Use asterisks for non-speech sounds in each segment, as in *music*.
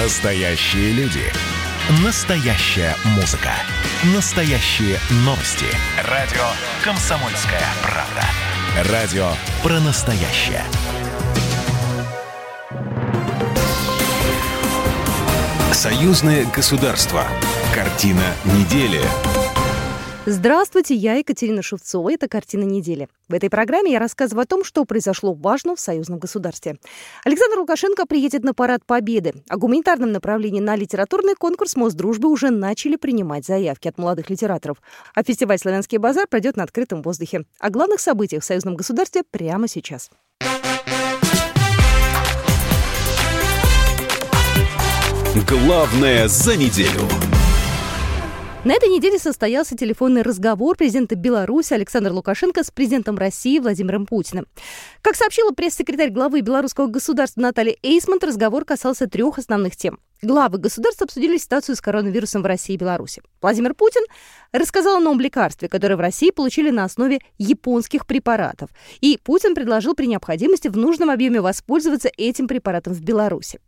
Настоящие люди. Настоящая музыка. Настоящие новости. Радио «Комсомольская правда». Радио про настоящее. Союзное государство. Картина недели. Здравствуйте, я Екатерина Шевцова. Это «Картина недели». В этой программе я рассказываю о том, что произошло важно в союзном государстве. Александр Лукашенко приедет на парад Победы. О гуманитарном направлении на литературный конкурс Мосдружбы уже начали принимать заявки от молодых литераторов. А фестиваль «Славянский базар» пройдет на открытом воздухе. О главных событиях в союзном государстве прямо сейчас. Главное за неделю. На этой неделе состоялся телефонный разговор президента Беларуси Александра Лукашенко с президентом России Владимиром Путиным. Как сообщила пресс-секретарь главы белорусского государства Наталья Эйсмонт, разговор касался трех основных тем. Главы государств обсудили ситуацию с коронавирусом в России и Беларуси. Владимир Путин рассказал о новом лекарстве, которое в России получили на основе японских препаратов. И Путин предложил при необходимости в нужном объеме воспользоваться этим препаратом в Беларуси.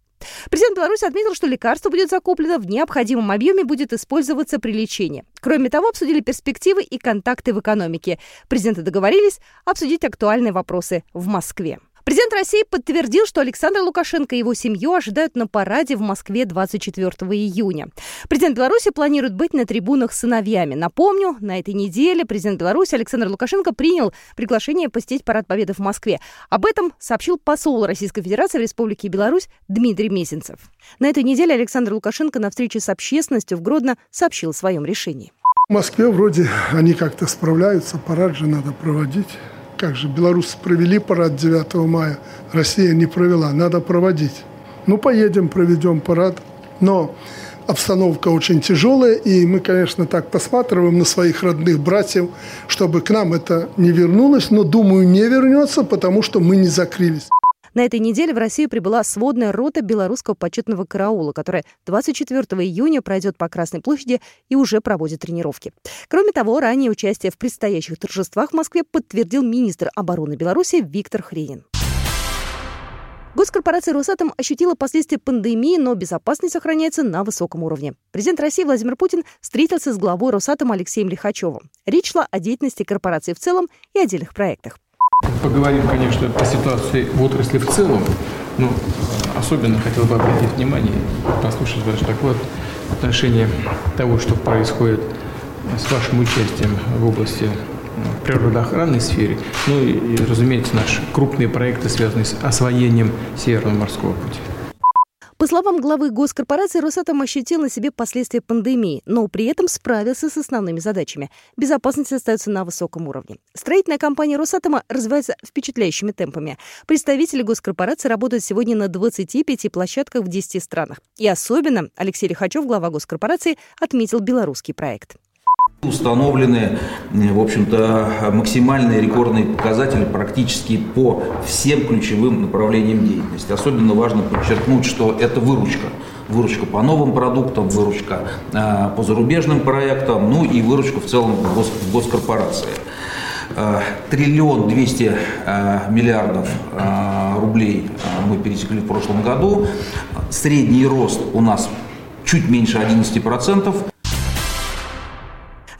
Президент Беларуси отметил, что лекарство будет закуплено в необходимом объеме и будет использоваться при лечении. Кроме того, обсудили перспективы и контакты в экономике. Президенты договорились обсудить актуальные вопросы в Москве. Президент России подтвердил, что Александр Лукашенко и его семью ожидают на параде в Москве 24 июня. Президент Беларуси планирует быть на трибунах с сыновьями. Напомню, на этой неделе президент Беларуси Александр Лукашенко принял приглашение посетить парад Победы в Москве. Об этом сообщил посол Российской Федерации в Республике Беларусь Дмитрий Месенцев. На этой неделе Александр Лукашенко на встрече с общественностью в Гродно сообщил о своем решении. В Москве вроде они как-то справляются, парад же надо проводить. Как же, белорусы провели парад 9 мая, Россия не провела, надо проводить. Ну, поедем, проведем парад. Но обстановка очень тяжелая, и мы, конечно, так посматриваем на своих родных братьев, чтобы к нам это не вернулось, но, думаю, не вернется, потому что мы не закрылись. На этой неделе в Россию прибыла сводная рота белорусского почетного караула, которая 24 июня пройдет по Красной площади и уже проводит тренировки. Кроме того, ранее участие в предстоящих торжествах в Москве подтвердил министр обороны Беларуси Виктор Хренин. Госкорпорация «Росатом» ощутила последствия пандемии, но безопасность сохраняется на высоком уровне. Президент России Владимир Путин встретился с главой «Росатома» Алексеем Лихачевым. Речь шла о деятельности корпорации в целом и отдельных проектах. Поговорим, конечно, о ситуации в отрасли в целом, но особенно хотел бы обратить внимание, послушать ваш доклад в отношении того, что происходит с вашим участием в области ну, природоохранной сфере, ну и, разумеется, наши крупные проекты, связанные с освоением Северного морского пути. По словам главы госкорпорации, Росатом ощутил на себе последствия пандемии, но при этом справился с основными задачами. Безопасность остается на высоком уровне. Строительная компания Росатома развивается впечатляющими темпами. Представители госкорпорации работают сегодня на 25 площадках в 10 странах. И особенно Алексей Лихачев, глава госкорпорации, отметил белорусский проект. Установлены, в общем-то, максимальные рекордные показатели практически по всем ключевым направлениям деятельности. Особенно важно подчеркнуть, что это выручка. Выручка по новым продуктам, выручка а, по зарубежным проектам, ну и выручка в целом в, гос, в госкорпорации. А, триллион двести миллиардов рублей мы пересекли в прошлом году. Средний рост у нас чуть меньше 11%.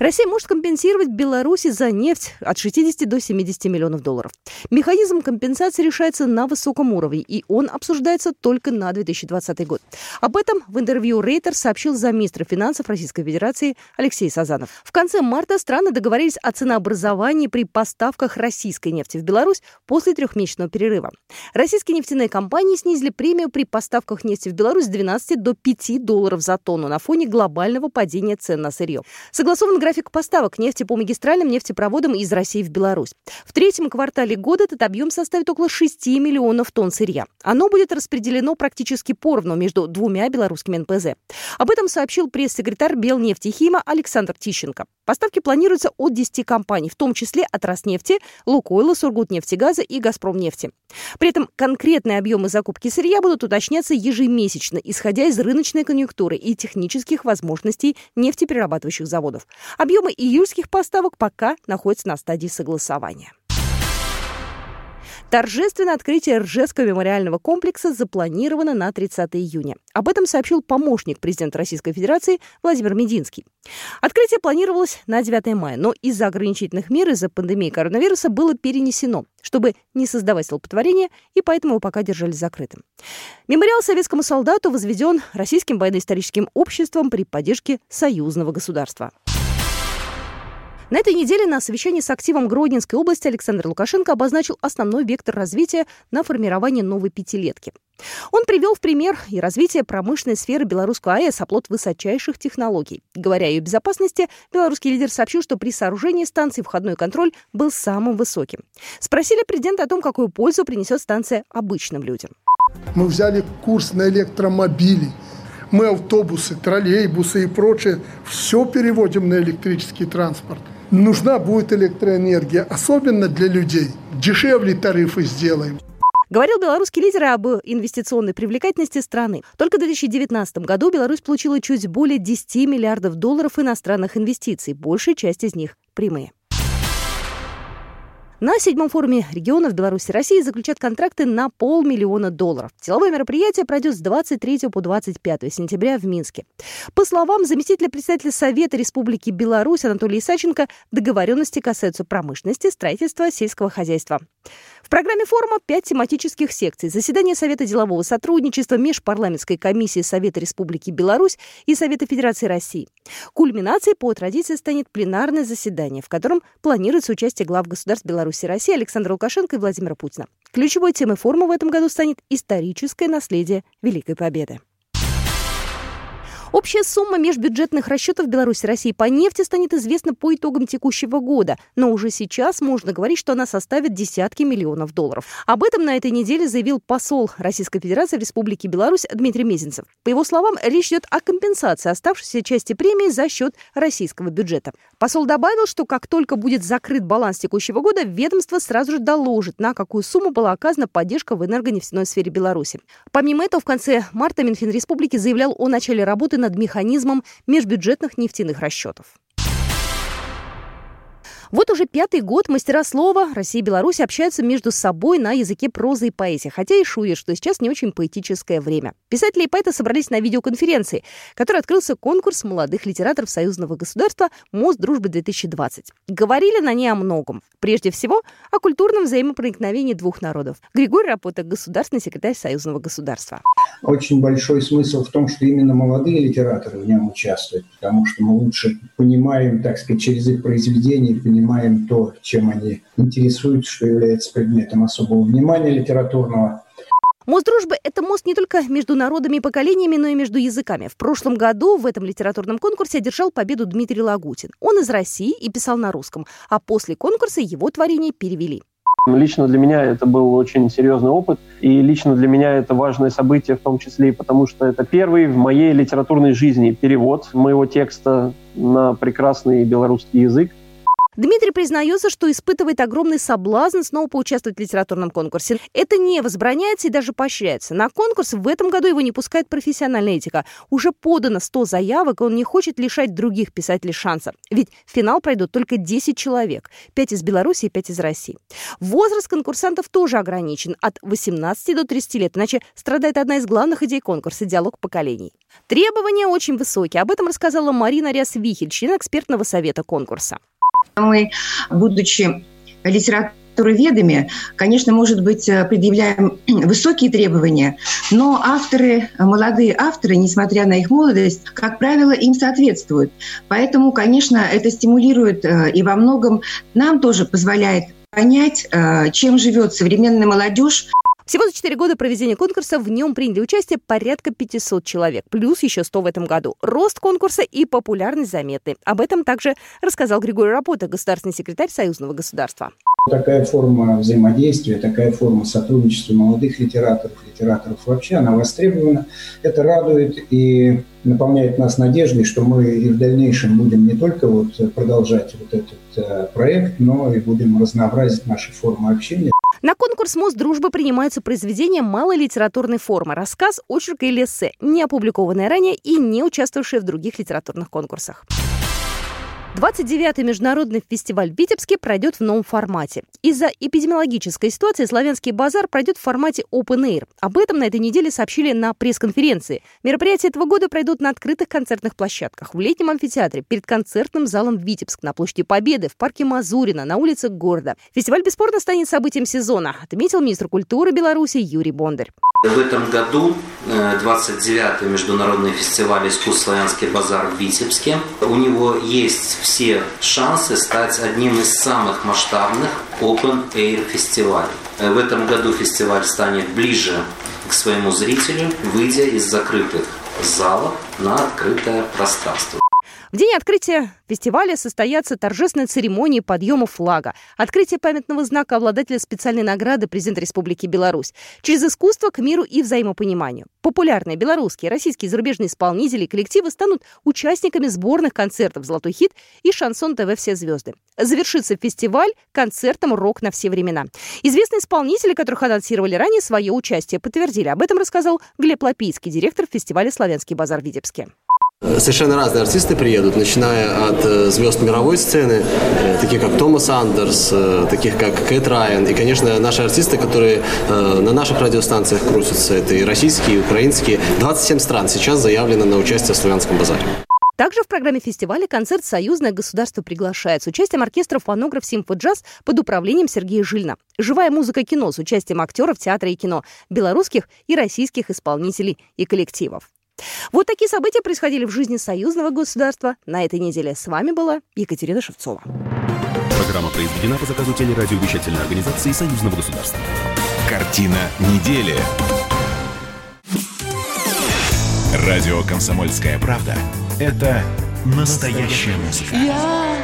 Россия может компенсировать Беларуси за нефть от 60 до 70 миллионов долларов. Механизм компенсации решается на высоком уровне, и он обсуждается только на 2020 год. Об этом в интервью Рейтер сообщил замминистра финансов Российской Федерации Алексей Сазанов. В конце марта страны договорились о ценообразовании при поставках российской нефти в Беларусь после трехмесячного перерыва. Российские нефтяные компании снизили премию при поставках нефти в Беларусь с 12 до 5 долларов за тонну на фоне глобального падения цен на сырье. Согласован график поставок нефти по магистральным нефтепроводам из России в Беларусь. В третьем квартале года этот объем составит около 6 миллионов тонн сырья. Оно будет распределено практически поровну между двумя белорусскими НПЗ. Об этом сообщил пресс-секретарь Белнефтехима Александр Тищенко. Поставки планируются от 10 компаний, в том числе от Роснефти, Лукойла, Сургутнефтегаза и Газпромнефти. При этом конкретные объемы закупки сырья будут уточняться ежемесячно, исходя из рыночной конъюнктуры и технических возможностей нефтеперерабатывающих заводов. Объемы июльских поставок пока находятся на стадии согласования. Торжественное открытие Ржевского мемориального комплекса запланировано на 30 июня. Об этом сообщил помощник президента Российской Федерации Владимир Мединский. Открытие планировалось на 9 мая, но из-за ограничительных мер из-за пандемии коронавируса было перенесено, чтобы не создавать столпотворения, и поэтому его пока держали закрытым. Мемориал советскому солдату возведен Российским военно-историческим обществом при поддержке союзного государства. На этой неделе на совещании с активом Гродненской области Александр Лукашенко обозначил основной вектор развития на формирование новой пятилетки. Он привел в пример и развитие промышленной сферы белорусской АЭС, оплот высочайших технологий. Говоря о ее безопасности, белорусский лидер сообщил, что при сооружении станции входной контроль был самым высоким. Спросили президента о том, какую пользу принесет станция обычным людям. Мы взяли курс на электромобили. Мы автобусы, троллейбусы и прочее все переводим на электрический транспорт нужна будет электроэнергия, особенно для людей. Дешевле тарифы сделаем. Говорил белорусский лидер об инвестиционной привлекательности страны. Только в 2019 году Беларусь получила чуть более 10 миллиардов долларов иностранных инвестиций, большая часть из них прямые. На седьмом форуме регионов Беларуси и России заключат контракты на полмиллиона долларов. Силовое мероприятие пройдет с 23 по 25 сентября в Минске. По словам заместителя председателя Совета Республики Беларусь Анатолия Исаченко, договоренности касаются промышленности, строительства, сельского хозяйства. В программе форума пять тематических секций. Заседание Совета делового сотрудничества, Межпарламентской комиссии Совета Республики Беларусь и Совета Федерации России. Кульминацией по традиции станет пленарное заседание, в котором планируется участие глав государств Беларуси и России Александра Лукашенко и Владимира Путина. Ключевой темой форума в этом году станет историческое наследие Великой Победы. Общая сумма межбюджетных расчетов Беларуси и России по нефти станет известна по итогам текущего года, но уже сейчас можно говорить, что она составит десятки миллионов долларов. Об этом на этой неделе заявил посол Российской Федерации в Республике Беларусь Дмитрий Мезенцев. По его словам, речь идет о компенсации оставшейся части премии за счет российского бюджета. Посол добавил, что как только будет закрыт баланс текущего года, ведомство сразу же доложит, на какую сумму была оказана поддержка в энергонефтяной сфере Беларуси. Помимо этого, в конце марта Минфин Республики заявлял о начале работы над механизмом межбюджетных нефтяных расчетов. Вот уже пятый год мастера слова России и Беларуси общаются между собой на языке прозы и поэзии, хотя и шует, что сейчас не очень поэтическое время. Писатели и поэты собрались на видеоконференции, которой открылся конкурс молодых литераторов союзного государства «Мост дружбы-2020». Говорили на ней о многом. Прежде всего, о культурном взаимопроникновении двух народов. Григорий Рапота, государственный секретарь союзного государства. Очень большой смысл в том, что именно молодые литераторы в нем участвуют, потому что мы лучше понимаем, так сказать, через их произведения, понимаем понимаем то, чем они интересуются, что является предметом особого внимания литературного. Мост дружбы – это мост не только между народами и поколениями, но и между языками. В прошлом году в этом литературном конкурсе одержал победу Дмитрий Лагутин. Он из России и писал на русском, а после конкурса его творения перевели. Лично для меня это был очень серьезный опыт, и лично для меня это важное событие, в том числе и потому, что это первый в моей литературной жизни перевод моего текста на прекрасный белорусский язык. Дмитрий признается, что испытывает огромный соблазн снова поучаствовать в литературном конкурсе. Это не возбраняется и даже поощряется. На конкурс в этом году его не пускает профессиональная этика. Уже подано 100 заявок, и он не хочет лишать других писателей шанса. Ведь в финал пройдут только 10 человек. 5 из Беларуси и 5 из России. Возраст конкурсантов тоже ограничен. От 18 до 30 лет. Иначе страдает одна из главных идей конкурса – диалог поколений. Требования очень высокие. Об этом рассказала Марина Ряс-Вихель, член экспертного совета конкурса. Мы, будучи литературоведами, конечно, может быть, э, предъявляем *clears throat* высокие требования, но авторы, молодые авторы, несмотря на их молодость, как правило, им соответствуют. Поэтому, конечно, это стимулирует э, и во многом нам тоже позволяет понять, э, чем живет современная молодежь, всего за 4 года проведения конкурса в нем приняли участие порядка 500 человек, плюс еще 100 в этом году. Рост конкурса и популярность заметны. Об этом также рассказал Григорий Рапота, государственный секретарь Союзного государства. Такая форма взаимодействия, такая форма сотрудничества молодых литераторов, литераторов вообще, она востребована. Это радует и наполняет нас надеждой, что мы и в дальнейшем будем не только вот продолжать вот этот э, проект, но и будем разнообразить наши формы общения. На конкурс «Мост дружбы» принимаются произведения малой литературной формы, рассказ, очерк или эссе, не опубликованные ранее и не участвовавшие в других литературных конкурсах. 29-й международный фестиваль в Витебске пройдет в новом формате. Из-за эпидемиологической ситуации «Славянский базар» пройдет в формате Open Air. Об этом на этой неделе сообщили на пресс-конференции. Мероприятия этого года пройдут на открытых концертных площадках, в летнем амфитеатре, перед концертным залом Витебск, на площади Победы, в парке Мазурина, на улицах города. Фестиваль бесспорно станет событием сезона, отметил министр культуры Беларуси Юрий Бондарь. В этом году 29-й международный фестиваль искусств «Славянский базар» в Витебске. У него есть все шансы стать одним из самых масштабных Open Air фестивалей. В этом году фестиваль станет ближе к своему зрителю, выйдя из закрытых залов на открытое пространство. В день открытия фестиваля состоятся торжественные церемонии подъема флага, открытие памятного знака обладателя специальной награды президента Республики Беларусь через искусство к миру и взаимопониманию. Популярные белорусские, российские и зарубежные исполнители и коллективы станут участниками сборных концертов «Золотой хит» и «Шансон ТВ. Все звезды». Завершится фестиваль концертом «Рок на все времена». Известные исполнители, которых анонсировали ранее, свое участие подтвердили. Об этом рассказал Глеб Лапийский, директор фестиваля «Славянский базар» в Витебске. Совершенно разные артисты приедут, начиная от э, звезд мировой сцены, э, таких как Томас Андерс, э, таких как Кэт Райан, и, конечно, наши артисты, которые на наших радиостанциях крутятся, это и российские, и украинские. 27 стран сейчас заявлено на участие в Славянском базаре. Также в программе фестиваля концерт «Союзное государство» приглашает с участием оркестра «Фонограф Симфоджаз» под управлением Сергея Жильна. Живая музыка кино с участием актеров театра и кино, белорусских и российских исполнителей и коллективов. Вот такие события происходили в жизни союзного государства. На этой неделе с вами была Екатерина Шевцова. Программа произведена по заказу телерадиовещательной организации союзного государства. Картина недели. Радио «Комсомольская правда» — это настоящая музыка. Я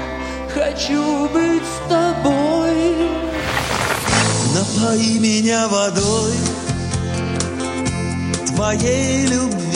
хочу быть с тобой. Напои меня водой твоей любви.